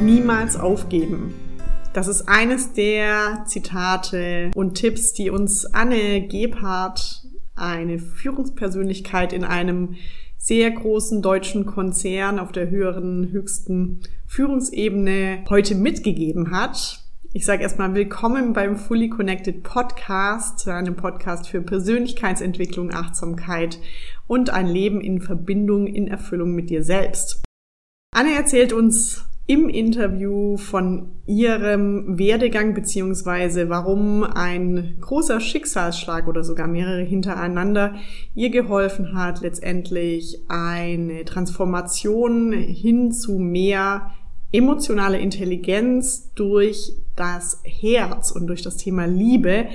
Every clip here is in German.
niemals aufgeben. Das ist eines der Zitate und Tipps, die uns Anne Gebhardt, eine Führungspersönlichkeit in einem sehr großen deutschen Konzern auf der höheren, höchsten Führungsebene heute mitgegeben hat. Ich sage erstmal willkommen beim Fully Connected Podcast, einem Podcast für Persönlichkeitsentwicklung, Achtsamkeit und ein Leben in Verbindung, in Erfüllung mit dir selbst. Anne erzählt uns im Interview von ihrem Werdegang beziehungsweise warum ein großer Schicksalsschlag oder sogar mehrere hintereinander ihr geholfen hat, letztendlich eine Transformation hin zu mehr emotionale Intelligenz durch das Herz und durch das Thema Liebe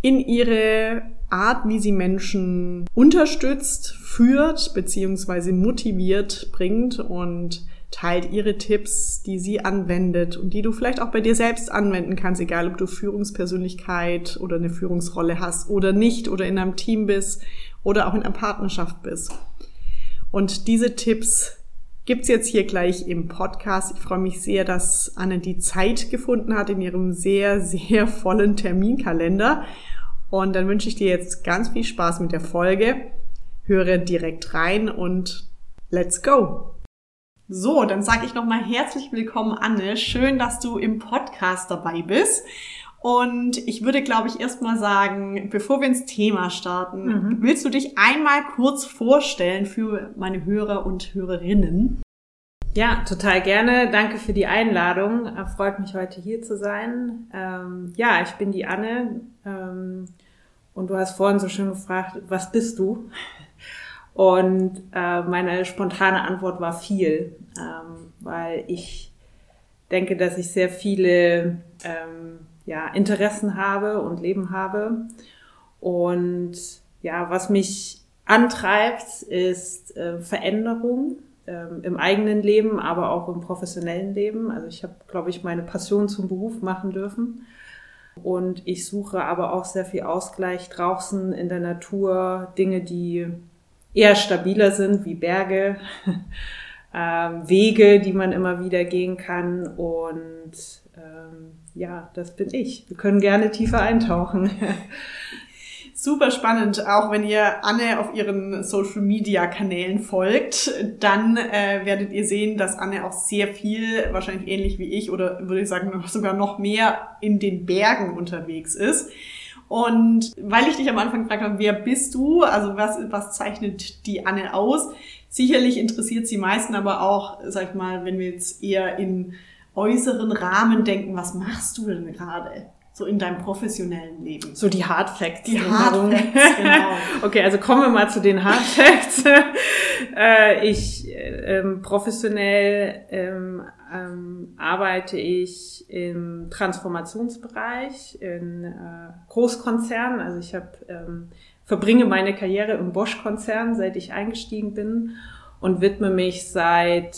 in ihre Art, wie sie Menschen unterstützt, führt beziehungsweise motiviert bringt und teilt ihre Tipps, die sie anwendet und die du vielleicht auch bei dir selbst anwenden kannst, egal ob du Führungspersönlichkeit oder eine Führungsrolle hast oder nicht oder in einem Team bist oder auch in einer Partnerschaft bist. Und diese Tipps gibt's jetzt hier gleich im Podcast. Ich freue mich sehr, dass Anne die Zeit gefunden hat in ihrem sehr, sehr vollen Terminkalender. Und dann wünsche ich dir jetzt ganz viel Spaß mit der Folge. Höre direkt rein und let's go! So, dann sage ich nochmal herzlich willkommen, Anne. Schön, dass du im Podcast dabei bist. Und ich würde, glaube ich, erstmal sagen, bevor wir ins Thema starten, mhm. willst du dich einmal kurz vorstellen für meine Hörer und Hörerinnen? Ja, total gerne. Danke für die Einladung. Freut mich heute hier zu sein. Ähm, ja, ich bin die Anne. Ähm, und du hast vorhin so schön gefragt, was bist du? Und äh, meine spontane Antwort war viel, ähm, weil ich denke, dass ich sehr viele ähm, ja, Interessen habe und Leben habe. Und ja, was mich antreibt, ist äh, Veränderung ähm, im eigenen Leben, aber auch im professionellen Leben. Also ich habe, glaube ich, meine Passion zum Beruf machen dürfen. Und ich suche aber auch sehr viel Ausgleich draußen in der Natur, Dinge, die eher stabiler sind, wie Berge, ähm, Wege, die man immer wieder gehen kann. Und ähm, ja, das bin ich. Wir können gerne tiefer eintauchen. Super spannend, auch wenn ihr Anne auf ihren Social Media Kanälen folgt, dann äh, werdet ihr sehen, dass Anne auch sehr viel, wahrscheinlich ähnlich wie ich oder würde ich sagen sogar noch mehr in den Bergen unterwegs ist. Und weil ich dich am Anfang gefragt habe, wer bist du? Also was, was zeichnet die Anne aus? Sicherlich interessiert sie meisten aber auch, sag ich mal, wenn wir jetzt eher in äußeren Rahmen denken, was machst du denn gerade? So in deinem professionellen Leben. So die Hard Facts. Die Hard Facts, genau. okay, also kommen wir mal zu den Hard Facts. äh, ich ähm, professionell ähm, ähm, arbeite ich im Transformationsbereich in äh, Großkonzernen. Also ich habe ähm, verbringe meine Karriere im Bosch-Konzern, seit ich eingestiegen bin und widme mich seit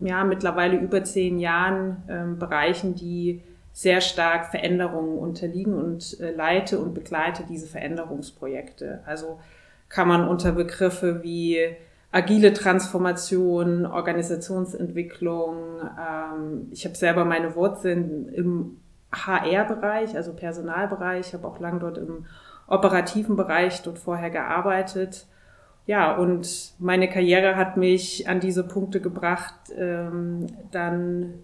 ja mittlerweile über zehn Jahren ähm, Bereichen, die sehr stark Veränderungen unterliegen und äh, leite und begleite diese Veränderungsprojekte. Also kann man unter Begriffe wie agile Transformation, Organisationsentwicklung. Ähm, ich habe selber meine Wurzeln im HR-Bereich, also Personalbereich. Ich habe auch lang dort im operativen Bereich dort vorher gearbeitet. Ja, und meine Karriere hat mich an diese Punkte gebracht, ähm, dann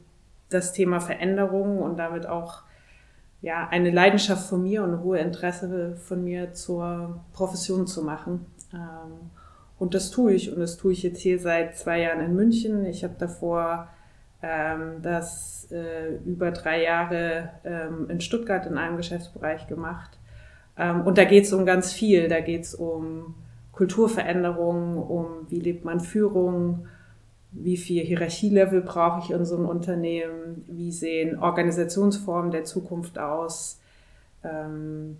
das Thema Veränderung und damit auch ja, eine Leidenschaft von mir und ein hohes Interesse von mir zur Profession zu machen. Ähm, und das tue ich. Und das tue ich jetzt hier seit zwei Jahren in München. Ich habe davor ähm, das äh, über drei Jahre ähm, in Stuttgart in einem Geschäftsbereich gemacht. Ähm, und da geht es um ganz viel. Da geht es um Kulturveränderung, um wie lebt man Führung, wie viel Hierarchielevel brauche ich in so einem Unternehmen, wie sehen Organisationsformen der Zukunft aus, ähm,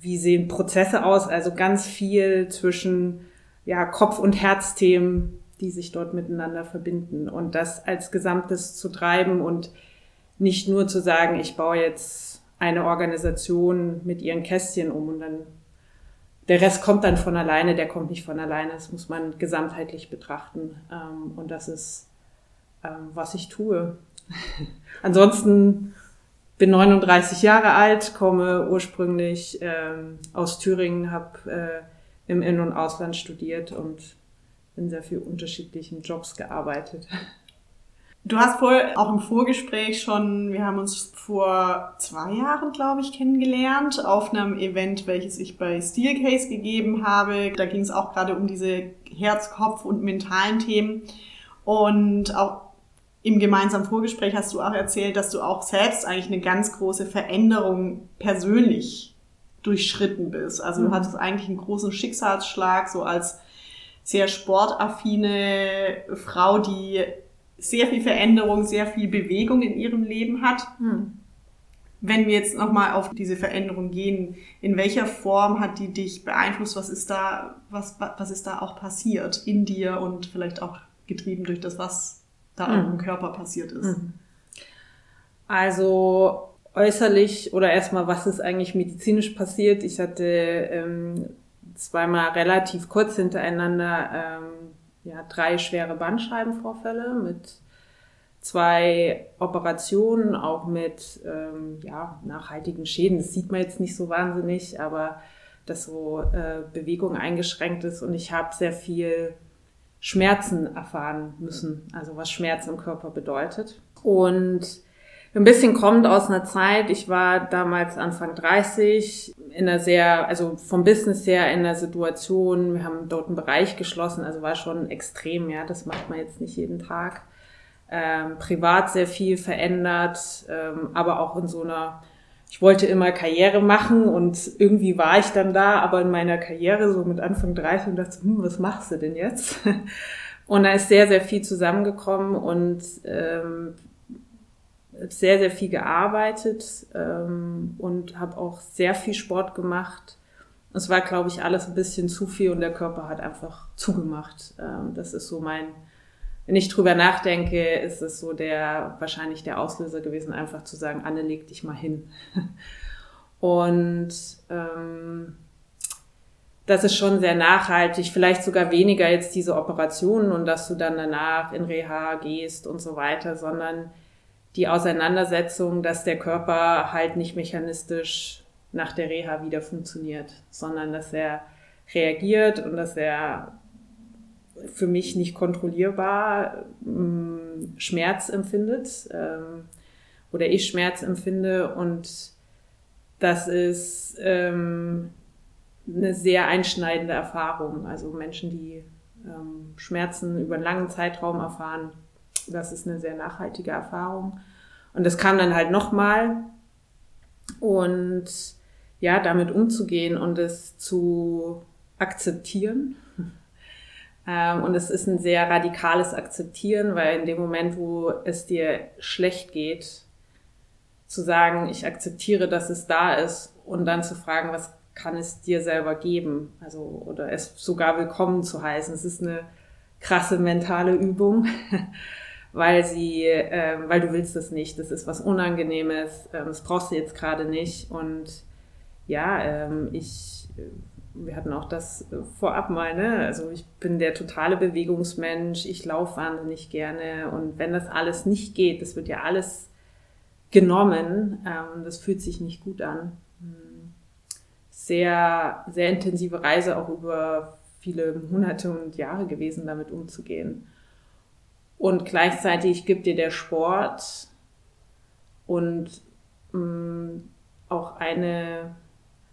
wie sehen Prozesse aus, also ganz viel zwischen ja, Kopf- und Herzthemen, die sich dort miteinander verbinden. Und das als Gesamtes zu treiben und nicht nur zu sagen, ich baue jetzt eine Organisation mit ihren Kästchen um und dann der Rest kommt dann von alleine, der kommt nicht von alleine. Das muss man gesamtheitlich betrachten. Ähm, und das ist ähm, was ich tue. Ansonsten bin 39 Jahre alt, komme ursprünglich ähm, aus Thüringen, habe äh, im In- und Ausland studiert und in sehr vielen unterschiedlichen Jobs gearbeitet. Du hast wohl auch im Vorgespräch schon, wir haben uns vor zwei Jahren, glaube ich, kennengelernt, auf einem Event, welches ich bei Steelcase gegeben habe. Da ging es auch gerade um diese Herz-, Kopf- und mentalen Themen. Und auch im gemeinsamen Vorgespräch hast du auch erzählt, dass du auch selbst eigentlich eine ganz große Veränderung persönlich durchschritten bist. Also du mhm. hattest eigentlich einen großen Schicksalsschlag, so als sehr sportaffine Frau, die sehr viel Veränderung, sehr viel Bewegung in ihrem Leben hat. Hm. Wenn wir jetzt nochmal auf diese Veränderung gehen, in welcher Form hat die dich beeinflusst? Was ist da, was, was ist da auch passiert in dir und vielleicht auch getrieben durch das, was da hm. im Körper passiert ist? Hm. Also äußerlich oder erstmal, was ist eigentlich medizinisch passiert? Ich hatte ähm, zweimal relativ kurz hintereinander ähm, ja, drei schwere Bandscheibenvorfälle mit zwei Operationen, auch mit ähm, ja, nachhaltigen Schäden. Das sieht man jetzt nicht so wahnsinnig, aber dass so äh, Bewegung eingeschränkt ist und ich habe sehr viel Schmerzen erfahren müssen, also was Schmerz im Körper bedeutet. Und ein bisschen kommt aus einer Zeit, ich war damals Anfang 30, in einer sehr, also vom Business her in einer Situation, wir haben dort einen Bereich geschlossen, also war schon extrem, ja, das macht man jetzt nicht jeden Tag. Ähm, privat sehr viel verändert, ähm, aber auch in so einer, ich wollte immer Karriere machen und irgendwie war ich dann da, aber in meiner Karriere so mit Anfang 30 und dachte, hm, was machst du denn jetzt? Und da ist sehr, sehr viel zusammengekommen und ähm, sehr, sehr viel gearbeitet ähm, und habe auch sehr viel Sport gemacht. Es war, glaube ich, alles ein bisschen zu viel und der Körper hat einfach zugemacht. Ähm, das ist so mein, wenn ich drüber nachdenke, ist es so der, wahrscheinlich der Auslöser gewesen, einfach zu sagen, Anne, leg dich mal hin. und ähm, das ist schon sehr nachhaltig, vielleicht sogar weniger jetzt diese Operationen und dass du dann danach in Reha gehst und so weiter, sondern die Auseinandersetzung, dass der Körper halt nicht mechanistisch nach der Reha wieder funktioniert, sondern dass er reagiert und dass er für mich nicht kontrollierbar ähm, Schmerz empfindet ähm, oder ich Schmerz empfinde und das ist ähm, eine sehr einschneidende Erfahrung. Also Menschen, die ähm, Schmerzen über einen langen Zeitraum erfahren, das ist eine sehr nachhaltige Erfahrung. Und das kam dann halt nochmal. Und ja, damit umzugehen und es zu akzeptieren. Ähm, und es ist ein sehr radikales Akzeptieren, weil in dem Moment, wo es dir schlecht geht, zu sagen, ich akzeptiere, dass es da ist und dann zu fragen, was kann es dir selber geben? Also, oder es sogar willkommen zu heißen. Es ist eine krasse mentale Übung. weil sie, äh, weil du willst es nicht. Das ist was Unangenehmes. Ähm, das brauchst du jetzt gerade nicht. Und ja, ähm, ich, wir hatten auch das vorab mal, ne? Also ich bin der totale Bewegungsmensch. Ich laufe wahnsinnig gerne. Und wenn das alles nicht geht, das wird ja alles genommen. Ähm, das fühlt sich nicht gut an. Hm. Sehr, sehr intensive Reise auch über viele Monate und Jahre gewesen, damit umzugehen. Und gleichzeitig gibt dir der Sport und mh, mm, auch eine,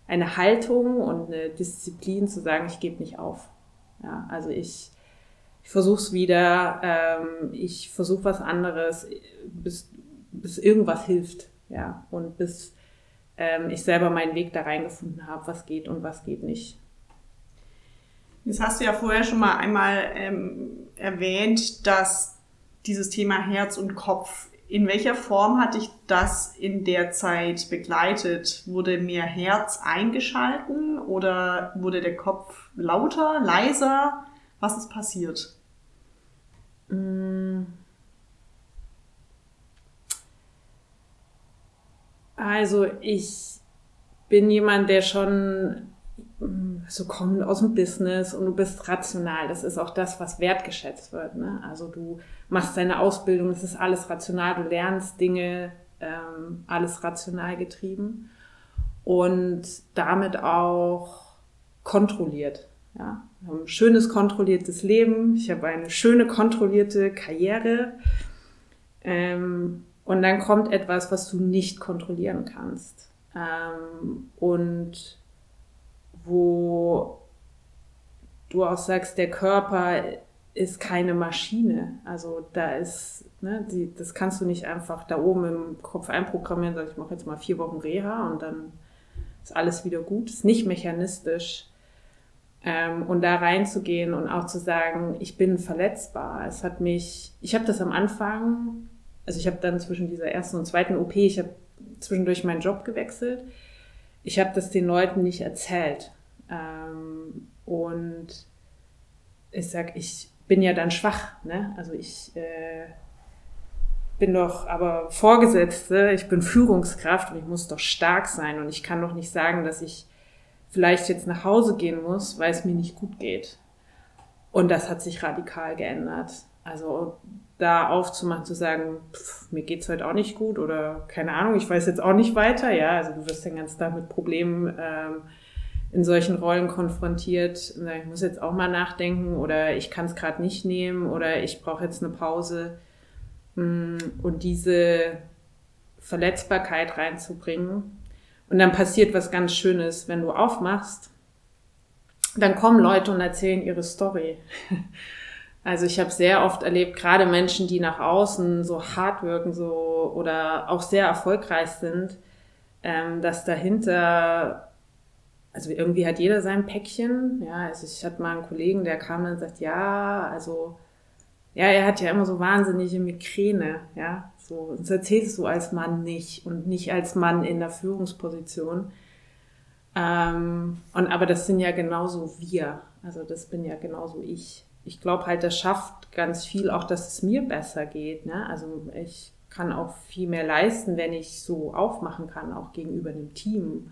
eine Haltung und eine Disziplin zu sagen, ich gebe nicht auf. Ja, also ich, ich versuche es wieder, ähm, ich versuche was anderes, bis, bis irgendwas hilft. Ja, und bis ähm, ich selber meinen Weg da reingefunden habe, was geht und was geht nicht. Das hast du ja vorher schon mal einmal ähm, erwähnt, dass dieses Thema Herz und Kopf, in welcher Form hat dich das in der Zeit begleitet? Wurde mehr Herz eingeschalten oder wurde der Kopf lauter, leiser? Was ist passiert? Mm. Also ich bin jemand, der schon mm, so kommend aus dem Business und du bist rational. Das ist auch das, was wertgeschätzt wird. Ne? Also du machst deine Ausbildung, es ist alles rational, du lernst Dinge, ähm, alles rational getrieben und damit auch kontrolliert. Ja, wir haben ein schönes kontrolliertes Leben. Ich habe eine schöne kontrollierte Karriere. Ähm, und dann kommt etwas, was du nicht kontrollieren kannst. Ähm, und wo du auch sagst, der Körper ist keine Maschine. Also da ist, ne, die, das kannst du nicht einfach da oben im Kopf einprogrammieren, sag ich mache jetzt mal vier Wochen Reha und dann ist alles wieder gut. Ist nicht mechanistisch. Ähm, und da reinzugehen und auch zu sagen, ich bin verletzbar. Es hat mich, ich habe das am Anfang, also ich habe dann zwischen dieser ersten und zweiten OP, ich habe zwischendurch meinen Job gewechselt. Ich habe das den Leuten nicht erzählt. Ähm, und ich sag, ich bin ja dann schwach, ne? Also ich äh, bin doch aber Vorgesetzte, ich bin Führungskraft und ich muss doch stark sein und ich kann doch nicht sagen, dass ich vielleicht jetzt nach Hause gehen muss, weil es mir nicht gut geht. Und das hat sich radikal geändert. Also da aufzumachen, zu sagen, pff, mir geht's heute auch nicht gut oder keine Ahnung, ich weiß jetzt auch nicht weiter. Ja, also du wirst den ganzen Tag mit Problemen ähm, in solchen Rollen konfrontiert. Ich muss jetzt auch mal nachdenken oder ich kann es gerade nicht nehmen oder ich brauche jetzt eine Pause. Mm, und diese Verletzbarkeit reinzubringen, und dann passiert was ganz Schönes, wenn du aufmachst, dann kommen Leute und erzählen ihre Story. Also ich habe sehr oft erlebt, gerade Menschen, die nach außen so hart wirken so oder auch sehr erfolgreich sind, ähm, dass dahinter, also irgendwie hat jeder sein Päckchen. Ja, also ich hatte mal einen Kollegen, der kam und sagt, ja, also ja, er hat ja immer so wahnsinnige Migräne, ja. So, das erzählst du als Mann nicht und nicht als Mann in der Führungsposition. Ähm, und aber das sind ja genauso wir. Also das bin ja genauso ich. Ich glaube halt, das schafft ganz viel auch, dass es mir besser geht. Ne? Also ich kann auch viel mehr leisten, wenn ich so aufmachen kann, auch gegenüber einem Team.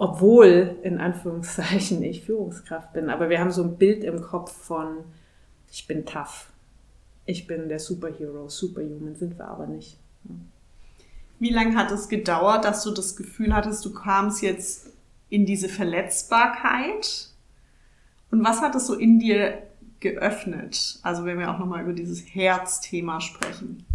Obwohl, in Anführungszeichen, ich Führungskraft bin. Aber wir haben so ein Bild im Kopf von, ich bin tough ich bin der Superhero, Superhuman sind wir aber nicht. Wie lange hat es gedauert, dass du das Gefühl hattest, du kamst jetzt in diese Verletzbarkeit? Und was hat es so in dir geöffnet? Also wenn wir auch nochmal über dieses Herzthema sprechen.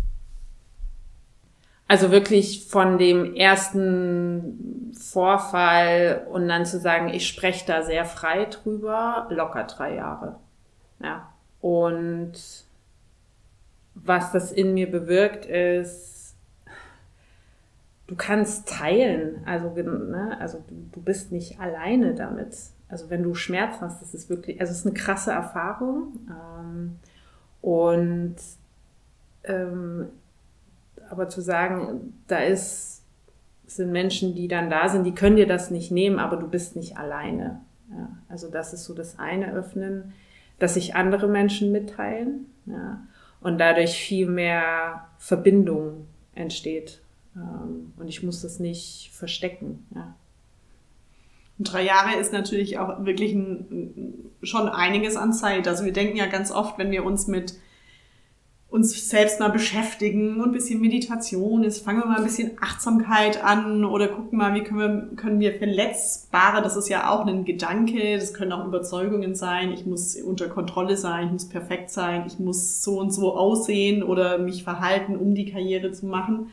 Also wirklich von dem ersten Vorfall und dann zu sagen, ich spreche da sehr frei drüber, locker drei Jahre. Ja. Und was das in mir bewirkt, ist, du kannst teilen. Also, ne, also du, bist nicht alleine damit. Also wenn du Schmerz hast, das ist wirklich, also es ist eine krasse Erfahrung. Ähm, und ähm, aber zu sagen, da ist, sind Menschen, die dann da sind, die können dir das nicht nehmen, aber du bist nicht alleine. Ja, also das ist so das eine Öffnen, dass sich andere Menschen mitteilen. Ja und dadurch viel mehr Verbindung entsteht. Ähm, und ich muss das nicht verstecken. Ja. Drei Jahre ist natürlich auch wirklich ein, schon einiges an Zeit. Also wir denken ja ganz oft, wenn wir uns mit uns selbst mal beschäftigen und ein bisschen Meditation ist, fangen wir mal ein bisschen Achtsamkeit an oder gucken mal, wie können wir, können wir verletzbare, das ist ja auch ein Gedanke, das können auch Überzeugungen sein, ich muss unter Kontrolle sein, ich muss perfekt sein, ich muss so und so aussehen oder mich verhalten, um die Karriere zu machen.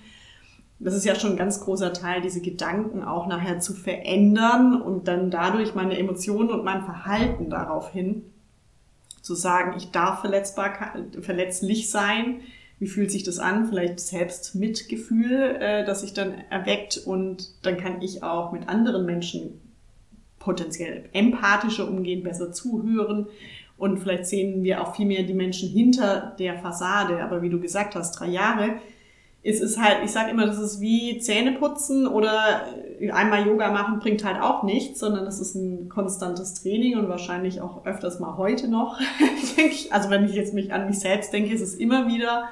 Das ist ja schon ein ganz großer Teil, diese Gedanken auch nachher zu verändern und dann dadurch meine Emotionen und mein Verhalten darauf hin zu sagen, ich darf verletzbar, verletzlich sein. Wie fühlt sich das an? Vielleicht selbst Mitgefühl, äh, das sich dann erweckt und dann kann ich auch mit anderen Menschen potenziell empathischer umgehen, besser zuhören und vielleicht sehen wir auch viel mehr die Menschen hinter der Fassade. Aber wie du gesagt hast, drei Jahre, es ist halt, ich sage immer, das ist wie Zähne putzen oder einmal Yoga machen bringt halt auch nichts, sondern das ist ein konstantes Training und wahrscheinlich auch öfters mal heute noch. Also wenn ich jetzt mich an mich selbst denke, ist es immer wieder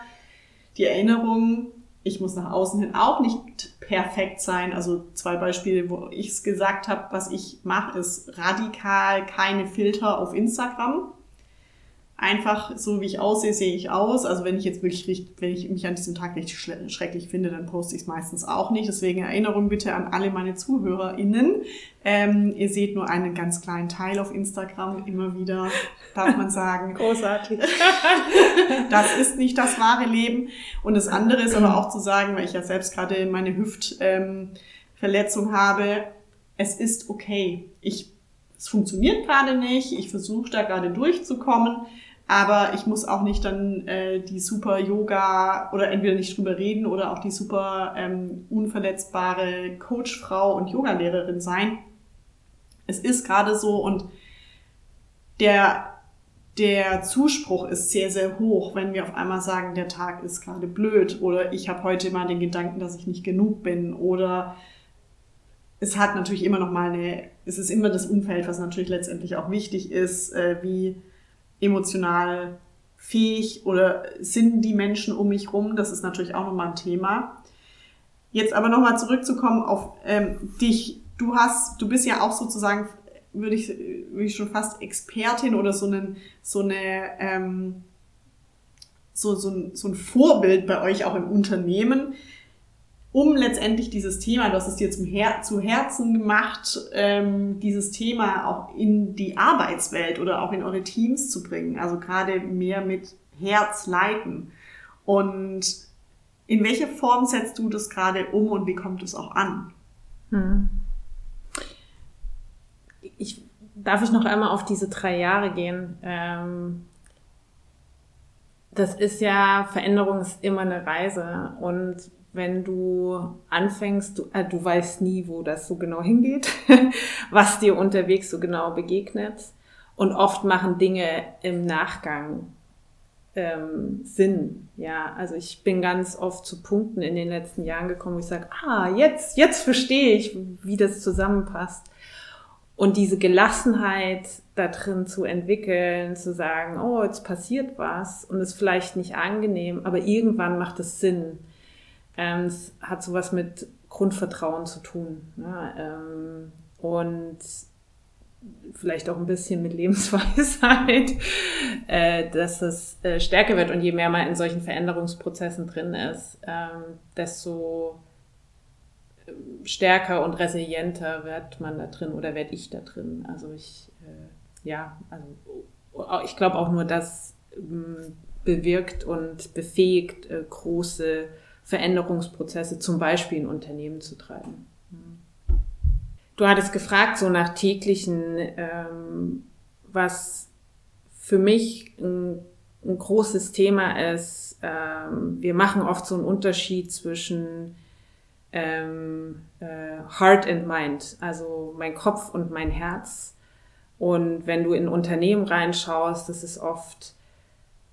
die Erinnerung, ich muss nach außen hin auch nicht perfekt sein. Also zwei Beispiele, wo ich es gesagt habe, was ich mache, ist radikal keine Filter auf Instagram einfach so wie ich aussehe, sehe ich aus. Also wenn ich jetzt wirklich, wenn ich mich an diesem Tag richtig schrecklich finde, dann poste ich es meistens auch nicht. Deswegen Erinnerung bitte an alle meine ZuhörerInnen. Ähm, ihr seht nur einen ganz kleinen Teil auf Instagram immer wieder, darf man sagen. Großartig. das ist nicht das wahre Leben. Und das andere ist aber auch zu sagen, weil ich ja selbst gerade meine Hüftverletzung ähm, habe, es ist okay. Ich es funktioniert gerade nicht, ich versuche da gerade durchzukommen aber ich muss auch nicht dann äh, die super Yoga oder entweder nicht drüber reden oder auch die super ähm, unverletzbare Coachfrau und Yogalehrerin sein. Es ist gerade so und der der Zuspruch ist sehr, sehr hoch, wenn wir auf einmal sagen, der Tag ist gerade blöd oder ich habe heute mal den Gedanken, dass ich nicht genug bin oder es hat natürlich immer noch mal eine, es ist immer das Umfeld, was natürlich letztendlich auch wichtig ist, äh, wie emotional fähig oder sind die Menschen um mich rum? Das ist natürlich auch nochmal ein Thema. Jetzt aber nochmal zurückzukommen auf ähm, dich. Du hast, du bist ja auch sozusagen, würde ich, würde ich schon fast Expertin oder so, einen, so eine, ähm, so, so, ein, so ein Vorbild bei euch auch im Unternehmen um letztendlich dieses Thema, du hast es dir zum Her zu Herzen gemacht, ähm, dieses Thema auch in die Arbeitswelt oder auch in eure Teams zu bringen. Also gerade mehr mit Herz leiten. Und in welcher Form setzt du das gerade um und wie kommt es auch an? Hm. Ich, darf ich noch einmal auf diese drei Jahre gehen? Ähm, das ist ja, Veränderung ist immer eine Reise und wenn du anfängst, du, äh, du weißt nie, wo das so genau hingeht, was dir unterwegs so genau begegnet. Und oft machen Dinge im Nachgang ähm, Sinn. Ja, also ich bin ganz oft zu Punkten in den letzten Jahren gekommen, wo ich sage, ah, jetzt, jetzt verstehe ich, wie das zusammenpasst. Und diese Gelassenheit da drin zu entwickeln, zu sagen, oh, jetzt passiert was und ist vielleicht nicht angenehm, aber irgendwann macht es Sinn. Ähm, es hat sowas mit Grundvertrauen zu tun. Ne? Ähm, und vielleicht auch ein bisschen mit Lebensweisheit, äh, dass es äh, stärker wird. Und je mehr man in solchen Veränderungsprozessen drin ist, ähm, desto äh, stärker und resilienter wird man da drin oder werde ich da drin. Also ich, äh, ja, also ich glaube auch nur, das ähm, bewirkt und befähigt äh, große Veränderungsprozesse zum Beispiel in Unternehmen zu treiben. Du hattest gefragt, so nach täglichen, ähm, was für mich ein, ein großes Thema ist. Ähm, wir machen oft so einen Unterschied zwischen ähm, äh, Heart and Mind, also mein Kopf und mein Herz. Und wenn du in Unternehmen reinschaust, das ist oft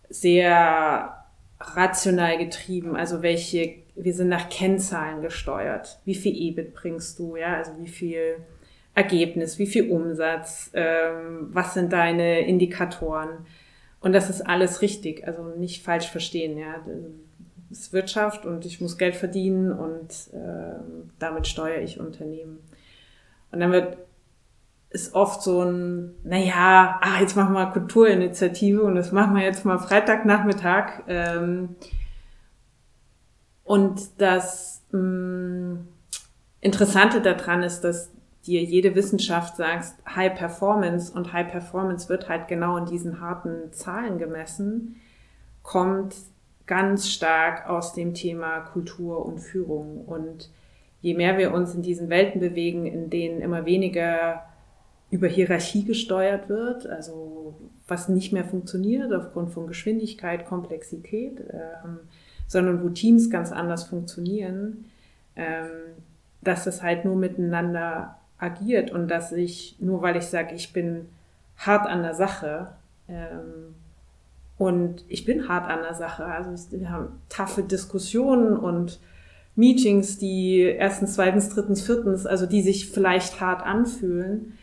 sehr rational getrieben, also welche, wir sind nach Kennzahlen gesteuert. Wie viel EBIT bringst du, ja, also wie viel Ergebnis, wie viel Umsatz, ähm, was sind deine Indikatoren? Und das ist alles richtig, also nicht falsch verstehen, ja. Das ist Wirtschaft und ich muss Geld verdienen und äh, damit steuere ich Unternehmen. Und dann wird ist oft so ein, naja, ah, jetzt machen wir Kulturinitiative und das machen wir jetzt mal Freitagnachmittag. Ähm, und das mh, mm, Interessante daran ist, dass dir jede Wissenschaft sagt, High Performance und High Performance wird halt genau in diesen harten Zahlen gemessen, kommt ganz stark aus dem Thema Kultur und Führung. Und je mehr wir uns in diesen Welten bewegen, in denen immer weniger über Hierarchie gesteuert wird, also was nicht mehr funktioniert aufgrund von Geschwindigkeit, Komplexität, ähm, sondern wo Teams ganz anders funktionieren, ähm, dass das halt nur miteinander agiert und dass ich, nur weil ich sage, ich bin hart an der Sache, ähm, und ich bin hart an der Sache, also wir haben taffe Diskussionen und Meetings, die erstens, zweitens, drittens, viertens, also die sich vielleicht hart anfühlen,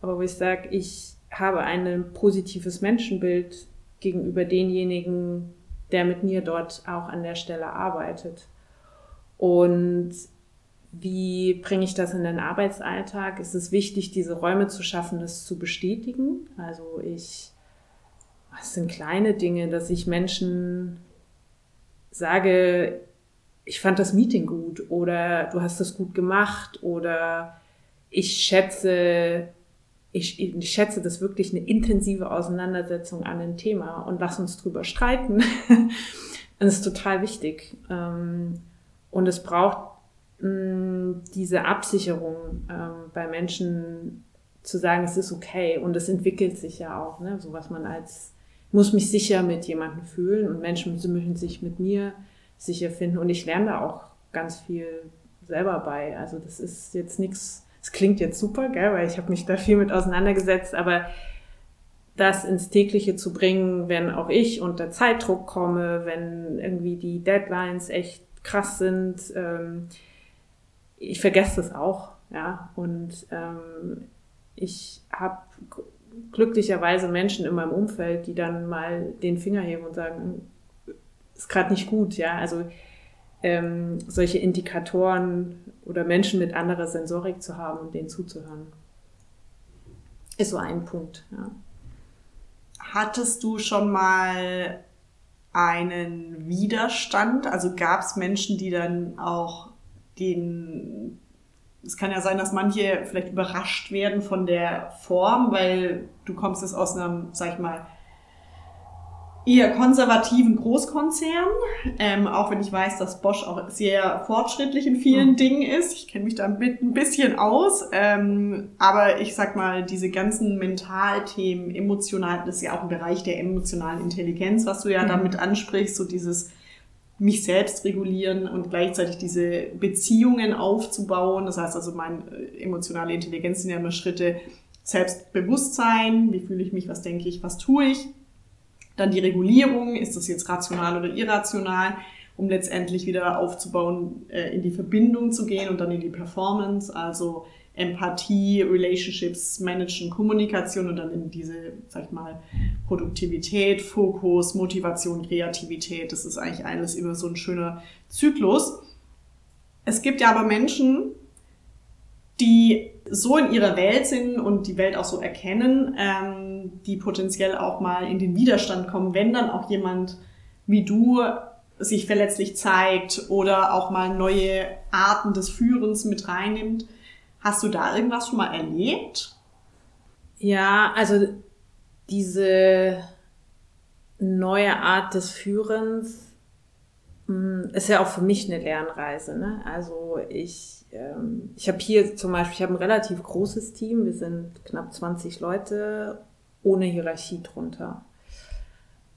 aber wo ich sage, ich habe ein positives Menschenbild gegenüber denjenigen, der mit mir dort auch an der Stelle arbeitet. Und wie bringe ich das in den Arbeitsalltag? Ist es wichtig, diese Räume zu schaffen, das zu bestätigen? Also ich, was sind kleine Dinge, dass ich Menschen sage, ich fand das Meeting gut oder du hast das gut gemacht oder ich schätze, ich, ich schätze das wirklich eine intensive Auseinandersetzung an ein Thema und lass uns drüber streiten. das ist total wichtig. Ähm, und es braucht mh, diese Absicherung ähm, bei Menschen zu sagen, es ist okay und es entwickelt sich ja auch, ne? so was man als muss mich sicher mit jemandem fühlen und Menschen müssen sich mit mir sicher finden und ich lerne da auch ganz viel selber bei. Also das ist jetzt nichts, es klingt jetzt super, gell, weil ich habe mich da viel mit auseinandergesetzt, aber das ins tägliche zu bringen, wenn auch ich unter Zeitdruck komme, wenn irgendwie die Deadlines echt krass sind, ähm, ich vergesse das auch, ja. Und ähm, ich habe glücklicherweise Menschen in meinem Umfeld, die dann mal den Finger heben und sagen, ist gerade nicht gut, ja. Also ähm, solche Indikatoren oder Menschen mit anderer Sensorik zu haben und denen zuzuhören, ist so ein Punkt, ja. Hattest du schon mal einen Widerstand? Also gab es Menschen, die dann auch den, es kann ja sein, dass manche vielleicht überrascht werden von der Form, weil du kommst jetzt aus einem, sag ich mal, eher konservativen Großkonzern, ähm, auch wenn ich weiß, dass Bosch auch sehr fortschrittlich in vielen mhm. Dingen ist. Ich kenne mich da ein bisschen aus, ähm, aber ich sag mal, diese ganzen Mentalthemen, emotional, das ist ja auch ein Bereich der emotionalen Intelligenz, was du ja mhm. damit ansprichst, so dieses mich selbst regulieren und gleichzeitig diese Beziehungen aufzubauen. Das heißt also, meine äh, emotionale Intelligenz sind ja immer Schritte Selbstbewusstsein, wie fühle ich mich, was denke ich, was tue ich. Dann die Regulierung, ist das jetzt rational oder irrational, um letztendlich wieder aufzubauen, äh, in die Verbindung zu gehen und dann in die Performance, also Empathie, Relationships, Managen, Kommunikation und dann in diese, sag ich mal, Produktivität, Fokus, Motivation, Kreativität. Das ist eigentlich alles immer so ein schöner Zyklus. Es gibt ja aber Menschen, die so in ihrer Welt sind und die Welt auch so erkennen, ähm, die potenziell auch mal in den Widerstand kommen, wenn dann auch jemand wie du sich verletzlich zeigt oder auch mal neue Arten des Führens mit reinnimmt. Hast du da irgendwas schon mal erlebt? Ja, also diese neue Art des Führens hm, ist ja auch für mich eine Lernreise. Ne? Also ich, ähm, ich habe hier zum Beispiel, ich habe ein relativ großes Team, wir sind knapp 20 Leute ohne Hierarchie drunter.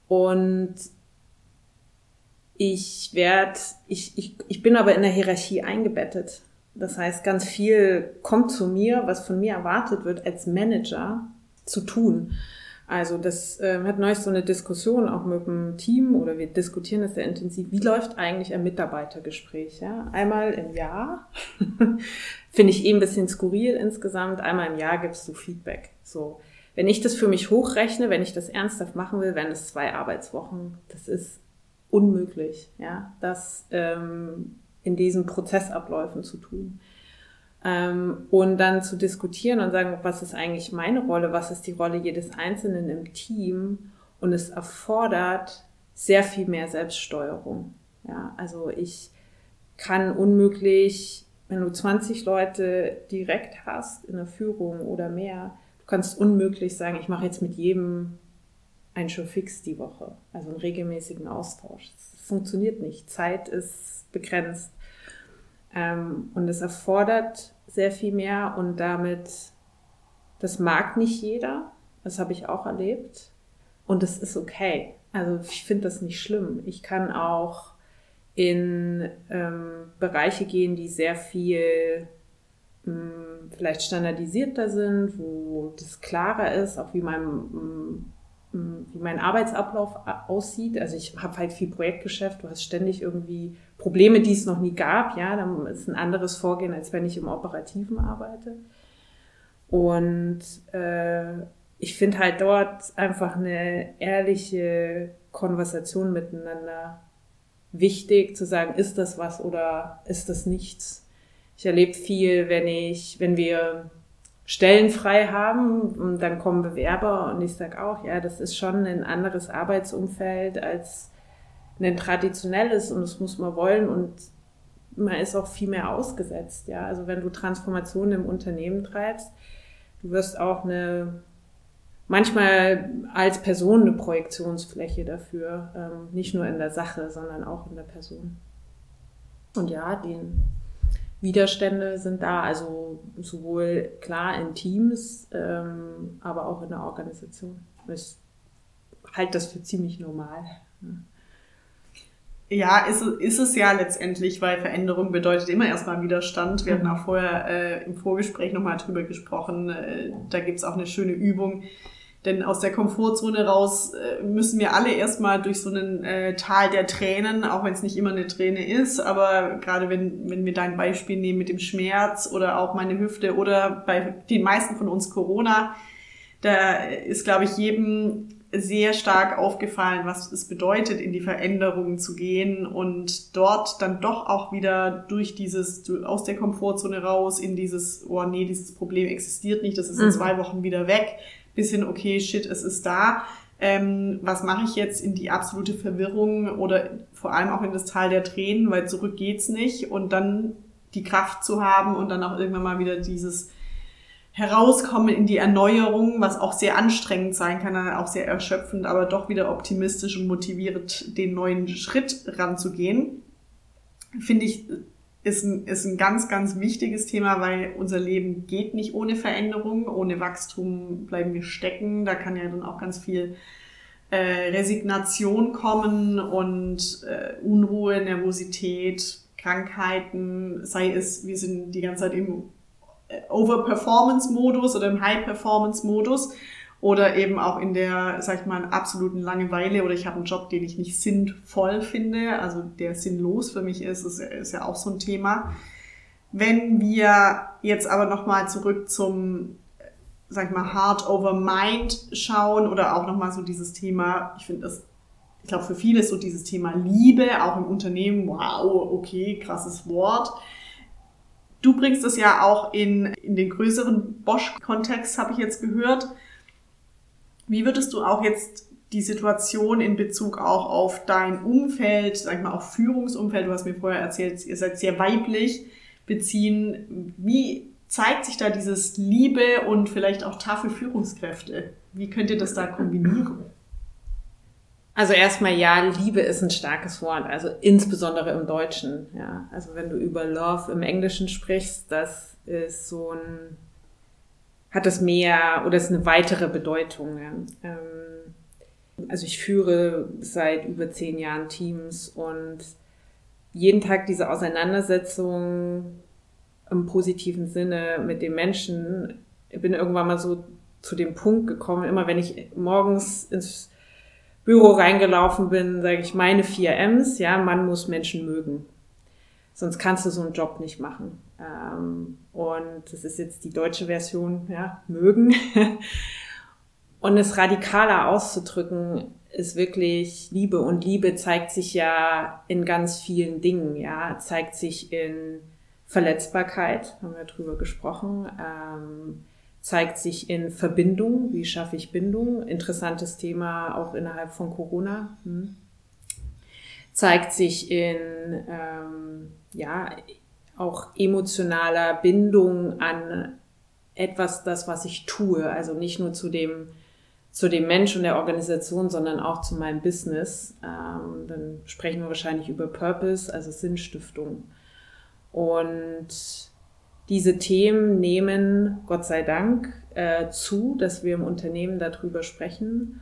Und ich werde, ich, ich, ich bin aber in der Hierarchie eingebettet. Das heißt, ganz viel kommt zu mir, was von mir erwartet wird, als Manager zu tun. Also das äh, hat neulich so eine Diskussion auch mit dem Team oder wir diskutieren das sehr intensiv. Wie läuft eigentlich ein Mitarbeitergespräch? Ja? Einmal im Jahr finde ich eh ein bisschen skurril insgesamt. Einmal im Jahr gibst du Feedback. So, wenn ich das für mich hochrechne, wenn ich das ernsthaft machen will, wären es zwei Arbeitswochen. Das ist unmöglich, ja, das ähm, in diesen Prozessabläufen zu tun. Ähm, und dann zu diskutieren und sagen, was ist eigentlich meine Rolle, was ist die Rolle jedes Einzelnen im Team. Und es erfordert sehr viel mehr Selbststeuerung. Ja, also ich kann unmöglich, wenn du 20 Leute direkt hast in der Führung oder mehr, du kannst unmöglich sagen, ich mache jetzt mit jedem ein Show fix die Woche, also einen regelmäßigen Austausch. Das funktioniert nicht. Zeit ist begrenzt. Ähm, und es erfordert sehr viel mehr und damit, das mag nicht jeder. Das habe ich auch erlebt. Und das ist okay. Also ich finde das nicht schlimm. Ich kann auch in ähm, Bereiche gehen, die sehr viel mh, hm, vielleicht standardisierter sind, wo das klarer ist, auch wie mein, mh, hm, hm, wie mein Arbeitsablauf aussieht. Also ich habe halt viel Projektgeschäft, du hast ständig irgendwie Probleme, die es noch nie gab, ja, dann ist ein anderes Vorgehen, als wenn ich im Operativen arbeite. Und äh, ich finde halt dort einfach eine ehrliche Konversation miteinander wichtig, zu sagen, ist das was oder ist das nichts. Ich erlebe viel, wenn ich, wenn wir Stellen frei haben und dann kommen Bewerber und ich sage auch, ja, das ist schon ein anderes Arbeitsumfeld als ein traditionelles und das muss man wollen und man ist auch viel mehr ausgesetzt, ja. Also wenn du Transformationen im Unternehmen treibst, du wirst auch eine manchmal als Person eine Projektionsfläche dafür, ähm, nicht nur in der Sache, sondern auch in der Person. Und ja, die Widerstände sind da, also sowohl klar in Teams, ähm, aber auch in der Organisation. Ich halte das für ziemlich normal. Ja, ist, ist es ja letztendlich, weil Veränderung bedeutet immer erstmal Widerstand. Wir hatten auch vorher äh, im Vorgespräch nochmal drüber gesprochen. Äh, da gibt's auch eine schöne Übung, denn aus der Komfortzone raus äh, müssen wir alle erstmal durch so einen äh, Tal der Tränen, auch wenn es nicht immer eine Träne ist. Aber gerade wenn, wenn wir dein Beispiel nehmen mit dem Schmerz oder auch meine Hüfte oder bei den meisten von uns Corona, da ist, glaube ich, jedem sehr stark aufgefallen, was es bedeutet, in die Veränderungen zu gehen und dort dann doch auch wieder durch dieses, aus der Komfortzone raus in dieses, oh nee, dieses Problem existiert nicht, das ist in mhm. zwei Wochen wieder weg bisschen, okay, shit, es ist da. Ähm, was mache ich jetzt in die absolute Verwirrung oder vor allem auch in das Tal der Tränen, weil zurück geht's nicht und dann die Kraft zu haben und dann auch irgendwann mal wieder dieses Herauskommen in die Erneuerung, was auch sehr anstrengend sein kann, auch sehr erschöpfend, aber doch wieder optimistisch und motiviert, den neuen Schritt ranzugehen, finde ich ist ein, ist ein ganz, ganz wichtiges Thema, weil unser Leben geht nicht ohne Veränderung. Ohne Wachstum bleiben wir stecken. Da kann ja dann auch ganz viel äh, Resignation kommen und äh, Unruhe, Nervosität, Krankheiten, sei es, wir sind die ganze Zeit im äh, Overperformance-Modus oder im High-Performance-Modus oder eben auch in der, sag ich mal, absoluten Langeweile oder ich habe einen Job, den ich nicht sinnvoll finde, also der sinnlos für mich ist, ist, ist ja auch so ein Thema. Wenn wir jetzt aber nochmal zurück zum, sag ich mal, Heart over Mind schauen oder auch nochmal so dieses Thema, ich finde das, ich glaube für viele ist so dieses Thema Liebe, auch im Unternehmen, wow, okay, krasses Wort. Du bringst es ja auch in, in den größeren Bosch-Kontext, habe ich jetzt gehört. Wie würdest du auch jetzt die Situation in Bezug auch auf dein Umfeld, sag ich mal, auch Führungsumfeld, du hast mir vorher erzählt, ihr seid sehr weiblich, beziehen? Wie zeigt sich da dieses Liebe und vielleicht auch taffe Führungskräfte? Wie könnt ihr das da kombinieren? Also erstmal ja, Liebe ist ein starkes Wort, also insbesondere im Deutschen. Ja, also wenn du über Love im Englischen sprichst, das ist so ein hat das mehr oder ist eine weitere Bedeutung. Ja. Ähm, also ich führe seit über zehn Jahren Teams und jeden Tag diese Auseinandersetzung im positiven Sinne mit den Menschen. Ich bin irgendwann mal so zu dem Punkt gekommen, immer wenn ich morgens ins Büro reingelaufen bin, sage ich meine vier M's, ja, man muss Menschen mögen. Sonst kannst du so einen Job nicht machen. Ähm, und das ist jetzt die deutsche Version, ja, mögen. und es radikaler auszudrücken, ist wirklich Liebe. Und Liebe zeigt sich ja in ganz vielen Dingen, ja, zeigt sich in Verletzbarkeit, haben wir drüber gesprochen, ähm, zeigt sich in Verbindung, wie schaffe ich Bindung, interessantes Thema auch innerhalb von Corona, hm. zeigt sich in, ähm, ja, auch emotionaler Bindung an etwas, das, was ich tue. Also nicht nur zu dem, zu dem Mensch und der Organisation, sondern auch zu meinem Business. Ähm, dann sprechen wir wahrscheinlich über Purpose, also Sinnstiftung. Und diese Themen nehmen, Gott sei Dank, äh, zu, dass wir im Unternehmen darüber sprechen.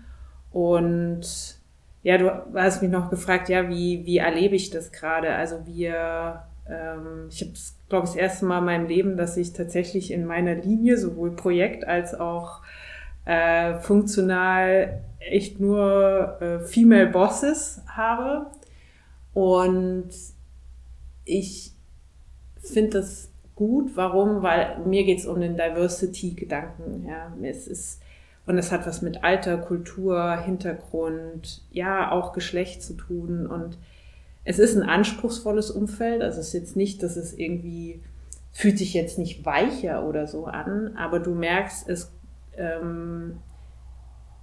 Und ja, du hast mich noch gefragt, ja, wie, wie erlebe ich das gerade? Also wir ähm, ich habe, glaube ich, das erste Mal in meinem Leben, dass ich tatsächlich in meiner Linie sowohl Projekt als auch äh, funktional echt nur äh, Female Bosses habe. Und ich finde das gut. Warum? Weil mir geht es um den Diversity-Gedanken. Ja, es ist und es hat was mit Alter, Kultur, Hintergrund, ja, auch Geschlecht zu tun. Und es ist ein anspruchsvolles Umfeld. Also es ist jetzt nicht, dass es irgendwie fühlt sich jetzt nicht weicher oder so an, aber du merkst, es, ähm,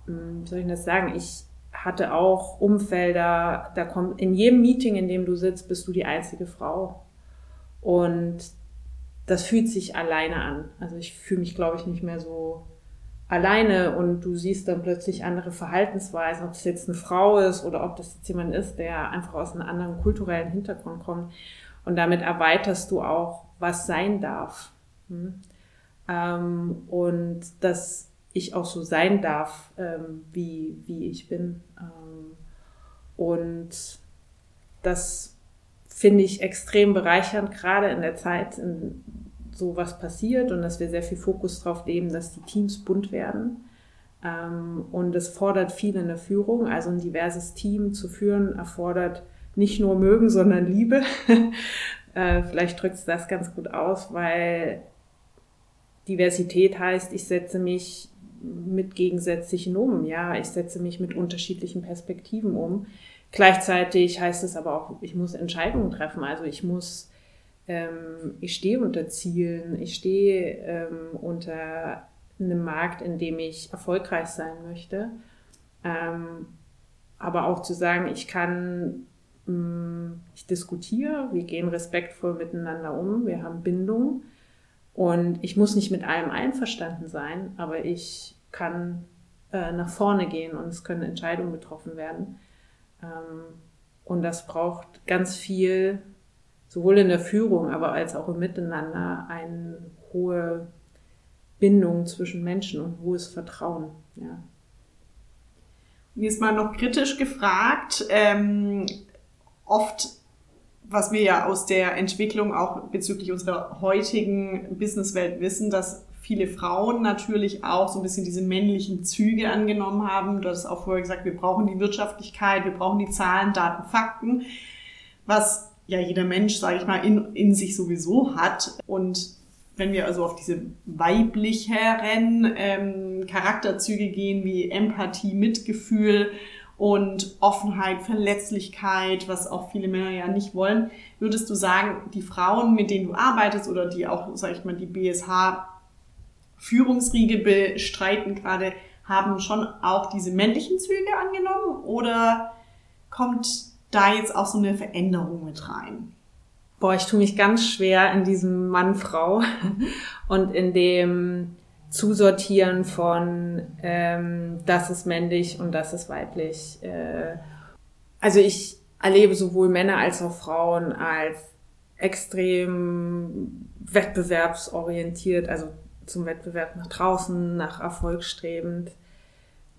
hm, wie soll ich das sagen, ich hatte auch Umfelder, da kommt in jedem Meeting, in dem du sitzt, bist du die einzige Frau. Und das fühlt sich alleine an. Also ich fühle mich, glaube ich, nicht mehr so alleine und du siehst dann plötzlich andere Verhaltensweisen, ob das jetzt eine Frau ist oder ob das jetzt jemand ist, der einfach aus einem anderen kulturellen Hintergrund kommt. Und damit erweiterst du auch, was sein darf. Hm? Ähm, und dass ich auch so sein darf, ähm, wie, wie ich bin. Ähm, und das finde ich extrem bereichernd, gerade in der Zeit, in so was passiert und dass wir sehr viel Fokus darauf legen, dass die Teams bunt werden. Ähm, und es fordert viel in der Führung. Also ein diverses Team zu führen erfordert nicht nur Mögen, sondern Liebe. äh, vielleicht drückt es das ganz gut aus, weil Diversität heißt, ich setze mich mit Gegensätzlichen um. Ja, ich setze mich mit unterschiedlichen Perspektiven um. Gleichzeitig heißt es aber auch, ich muss Entscheidungen treffen. Also ich muss ich stehe unter Zielen, ich stehe ähm, unter einem Markt, in dem ich erfolgreich sein möchte. Ähm, aber auch zu sagen, ich kann, mm, ich diskutiere, wir gehen respektvoll miteinander um, wir haben Bindung und ich muss nicht mit allem einverstanden sein, aber ich kann äh, nach vorne gehen und es können Entscheidungen getroffen werden. Ähm, und das braucht ganz viel sowohl in der Führung, aber als auch im Miteinander eine hohe Bindung zwischen Menschen und hohes Vertrauen. Ja. Und jetzt mal noch kritisch gefragt, ähm, oft, was wir ja aus der Entwicklung auch bezüglich unserer heutigen Businesswelt wissen, dass viele Frauen natürlich auch so ein bisschen diese männlichen Züge angenommen haben. Du hast auch vorher gesagt, wir brauchen die Wirtschaftlichkeit, wir brauchen die Zahlen, Daten, Fakten, was ja jeder Mensch, sage ich mal, in, in sich sowieso hat. Und wenn wir also auf diese weiblicheren ähm, Charakterzüge gehen, wie Empathie, Mitgefühl und Offenheit, Verletzlichkeit, was auch viele Männer ja nicht wollen, würdest du sagen, die Frauen, mit denen du arbeitest oder die auch, sage ich mal, die BSH Führungsriege bestreiten gerade, haben schon auch diese männlichen Züge angenommen oder kommt da jetzt auch so eine Veränderung mit rein? Boah, ich tue mich ganz schwer in diesem Mann-Frau und in dem Zusortieren von ähm, das ist männlich und das ist weiblich. Äh, also ich erlebe sowohl Männer als auch Frauen als extrem wettbewerbsorientiert, also zum Wettbewerb nach draußen, nach Erfolg strebend.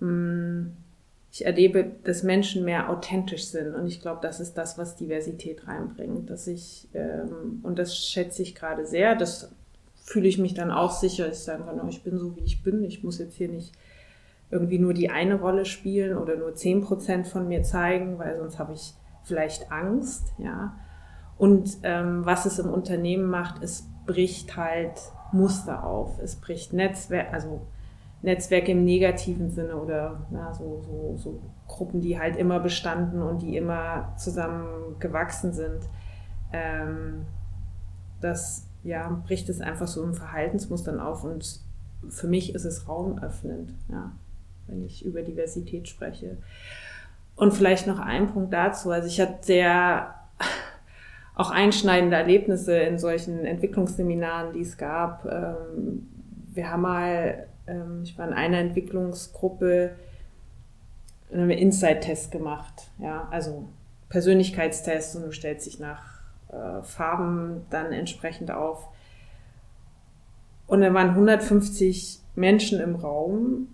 Hm ich erlebe, dass Menschen mehr authentisch sind. Und ich glaube, das ist das, was Diversität reinbringt. Dass ich, ähm, und das schätze ich gerade sehr, das fühle ich mich dann auch sicher, ich sagen kann, oh, ich bin so, wie ich bin. Ich muss jetzt hier nicht irgendwie nur die eine Rolle spielen oder nur zehn Prozent von mir zeigen, weil sonst habe ich vielleicht Angst, ja. Und ähm, was es im Unternehmen macht, es bricht halt Muster auf, es bricht Netzwerk, also Netzwerk im negativen Sinne oder ja, so, so, so Gruppen, die halt immer bestanden und die immer zusammen gewachsen sind. Ähm, das ja, bricht es einfach so im Verhaltensmustern auf und für mich ist es raumöffnend, ja, wenn ich über Diversität spreche. Und vielleicht noch ein Punkt dazu. Also ich hatte sehr auch einschneidende Erlebnisse in solchen Entwicklungsseminaren, die es gab. Ähm, wir haben mal ähm, ich war in einer Entwicklungsgruppe, haben wir Inside-Test gemacht. Ja, also Persönlichkeitstest und du stellst dich nach äh, Farben dann entsprechend auf. Und dann waren 150 Menschen im Raum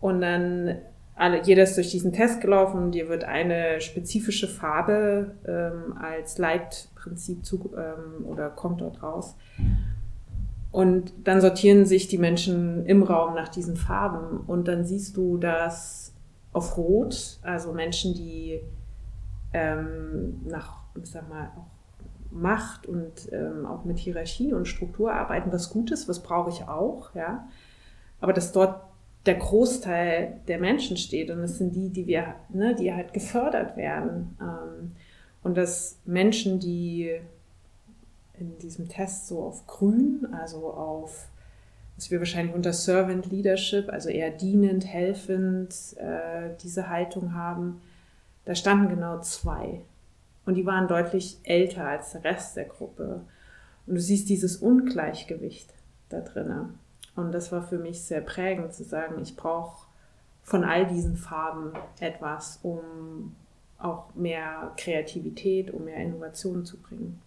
und dann alle, jeder ist durch diesen Test gelaufen und dir wird eine spezifische Farbe ähm, als Leitprinzip zu, ähm, oder kommt dort raus. Und dann sortieren sich die Menschen im Raum nach diesen Farben. Und dann siehst du, dass auf Rot, also Menschen, die ähm, nach, ich sag mal, auch Macht und ähm, auch mit Hierarchie und Struktur arbeiten, was Gutes, was brauche ich auch, ja. Aber dass dort der Großteil der Menschen steht und das sind die, die wir, ne, die halt gefördert werden. Ähm, und dass Menschen, die in diesem Test so auf grün, also auf, was wir wahrscheinlich unter Servant Leadership, also eher dienend, helfend, äh, diese Haltung haben. Da standen genau zwei. Und die waren deutlich älter als der Rest der Gruppe. Und du siehst dieses Ungleichgewicht da drinnen. Und das war für mich sehr prägend zu sagen, ich brauche von all diesen Farben etwas, um auch mehr Kreativität, um mehr Innovation zu bringen.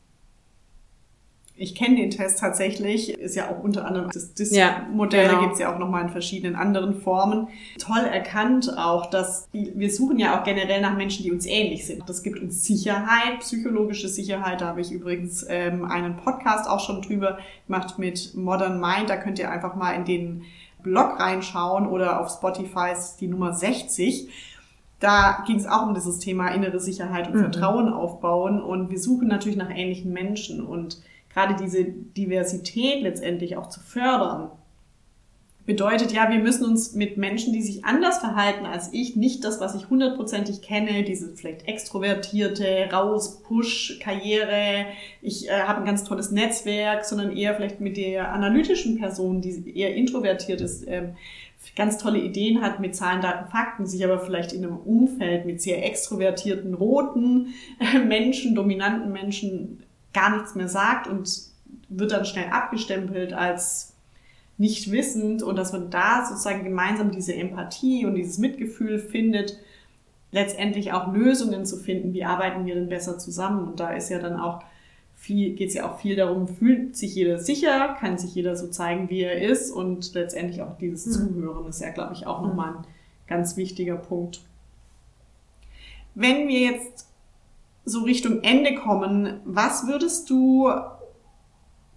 Ich kenne den Test tatsächlich, ist ja auch unter anderem das DIS-Modell, ja, genau. da gibt es ja auch nochmal in verschiedenen anderen Formen. Toll erkannt auch, dass wir suchen ja auch generell nach Menschen, die uns ähnlich sind. Das gibt uns Sicherheit, psychologische Sicherheit. Da habe ich übrigens ähm, einen Podcast auch schon drüber gemacht mit Modern Mind. Da könnt ihr einfach mal in den Blog reinschauen oder auf Spotify ist die Nummer 60 da ging es auch um dieses Thema innere Sicherheit und mhm. Vertrauen aufbauen. Und wir suchen natürlich nach ähnlichen Menschen. Und gerade diese Diversität letztendlich auch zu fördern, bedeutet ja, wir müssen uns mit Menschen, die sich anders verhalten als ich, nicht das, was ich hundertprozentig kenne, diese vielleicht extrovertierte, raus, Push, Karriere, ich äh, habe ein ganz tolles Netzwerk, sondern eher vielleicht mit der analytischen Person, die eher introvertiert ist, äh, ganz tolle Ideen hat mit Zahlen, Daten, Fakten, sich aber vielleicht in einem Umfeld mit sehr extrovertierten, roten äh, Menschen, dominanten Menschen gar nichts mehr sagt und wird dann schnell abgestempelt als nicht wissend und dass man da sozusagen gemeinsam diese Empathie und dieses Mitgefühl findet, letztendlich auch Lösungen zu finden, wie arbeiten wir denn besser zusammen und da ist ja dann auch viel, geht es ja auch viel darum, fühlt sich jeder sicher, kann sich jeder so zeigen, wie er ist und letztendlich auch dieses mhm. Zuhören ist ja, glaube ich, auch nochmal ein ganz wichtiger Punkt. Wenn wir jetzt so Richtung Ende kommen, was würdest du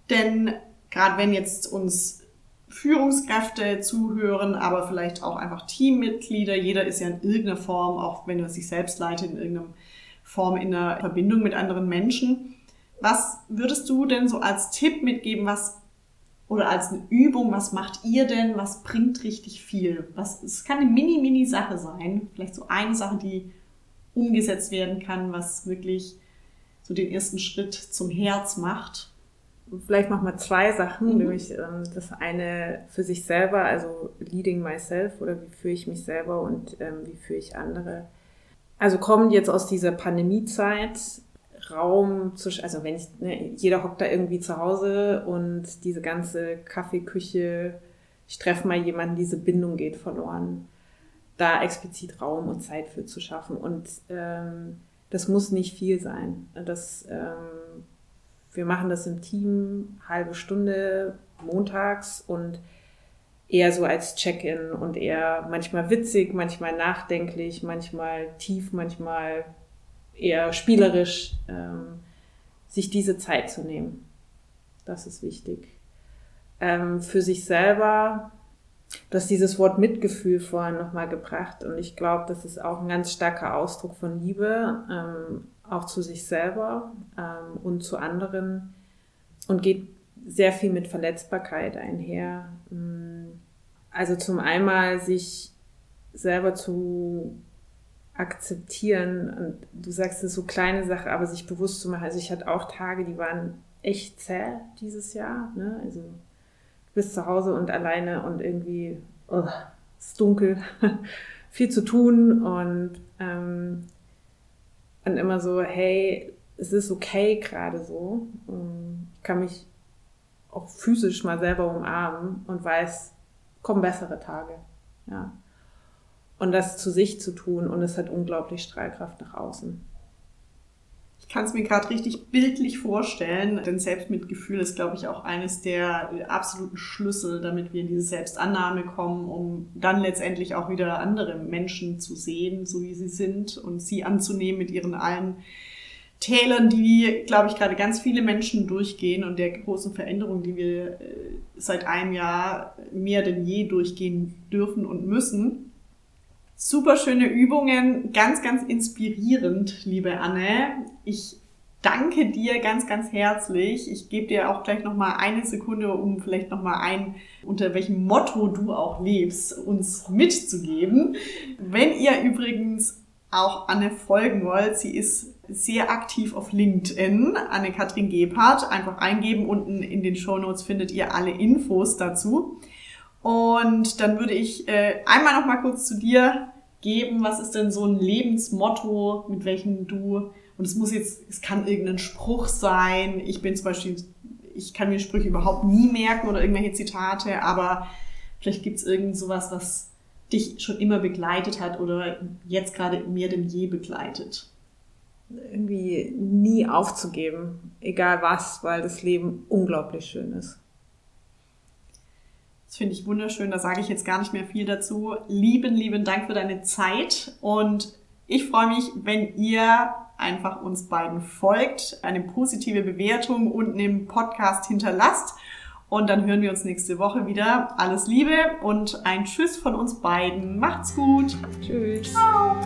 denn, gerade wenn jetzt uns Führungskräfte zuhören, aber vielleicht auch einfach Teammitglieder, jeder ist ja in irgendeiner Form, auch wenn er sich selbst leitet, in irgendeiner Form in einer Verbindung mit anderen Menschen. Was würdest du denn so als Tipp mitgeben, was oder als eine Übung, was macht ihr denn, was bringt richtig viel? Was, es kann eine mini, mini Sache sein, vielleicht so eine Sache, die umgesetzt werden kann, was wirklich so den ersten Schritt zum Herz macht. Vielleicht machen wir zwei Sachen, mhm. nämlich ähm, das eine für sich selber, also leading myself oder wie führe ich mich selber und ähm, wie führe ich andere. Also kommen jetzt aus dieser Pandemiezeit Raum zu, also wenn ich, ne, jeder hockt da irgendwie zu Hause und diese ganze Kaffeeküche, ich treffe mal jemanden, diese Bindung geht verloren da explizit Raum und Zeit für zu schaffen. Und ähm, das muss nicht viel sein. Das, ähm, wir machen das im Team halbe Stunde montags und eher so als Check-in und eher manchmal witzig, manchmal nachdenklich, manchmal tief, manchmal eher spielerisch, ähm, sich diese Zeit zu nehmen. Das ist wichtig. Ähm, für sich selber Du hast dieses Wort Mitgefühl vorhin nochmal gebracht und ich glaube, das ist auch ein ganz starker Ausdruck von Liebe, ähm, auch zu sich selber ähm, und zu anderen und geht sehr viel mit Verletzbarkeit einher. Mm, also zum einmal sich selber zu akzeptieren und du sagst es so kleine Sache, aber sich bewusst zu machen. Also ich hatte auch Tage, die waren echt zäh dieses Jahr. Ne? Also bist zu Hause und alleine und irgendwie oh, ist dunkel, viel zu tun und, ähm, und immer so, hey, es ist okay gerade so. Ähm, ich kann mich auch physisch mal selber umarmen und weiß, kommen bessere Tage. Ja. Und das zu sich zu tun und es hat unglaublich Strahlkraft nach außen. Ich kann es mir gerade richtig bildlich vorstellen, denn Selbstmitgefühl ist, glaube ich, auch eines der absoluten Schlüssel, damit wir in diese Selbstannahme kommen, um dann letztendlich auch wieder andere Menschen zu sehen, so wie sie sind und sie anzunehmen mit ihren allen Tälern, die, glaube ich, gerade ganz viele Menschen durchgehen und der großen Veränderung, die wir äh, seit einem Jahr mehr denn je durchgehen dürfen und müssen. Super schöne Übungen, ganz, ganz inspirierend, liebe Anne. Ich danke dir ganz, ganz herzlich. Ich gebe dir auch gleich nochmal eine Sekunde, um vielleicht nochmal ein, unter welchem Motto du auch lebst, uns mitzugeben. Wenn ihr übrigens auch Anne folgen wollt, sie ist sehr aktiv auf LinkedIn, Anne-Kathrin Gebhardt. Einfach eingeben, unten in den Show Notes findet ihr alle Infos dazu. Und dann würde ich äh, einmal noch mal kurz zu dir geben. Was ist denn so ein Lebensmotto, mit welchem du, und es muss jetzt, es kann irgendein Spruch sein. Ich bin zum Beispiel, ich kann mir Sprüche überhaupt nie merken oder irgendwelche Zitate, aber vielleicht gibt es irgend sowas, was dich schon immer begleitet hat oder jetzt gerade mehr denn je begleitet irgendwie nie aufzugeben, egal was, weil das Leben unglaublich schön ist. Das finde ich wunderschön, da sage ich jetzt gar nicht mehr viel dazu. Lieben, lieben Dank für deine Zeit und ich freue mich, wenn ihr einfach uns beiden folgt, eine positive Bewertung unten im Podcast hinterlasst und dann hören wir uns nächste Woche wieder. Alles Liebe und ein Tschüss von uns beiden. Macht's gut. Tschüss. Ciao.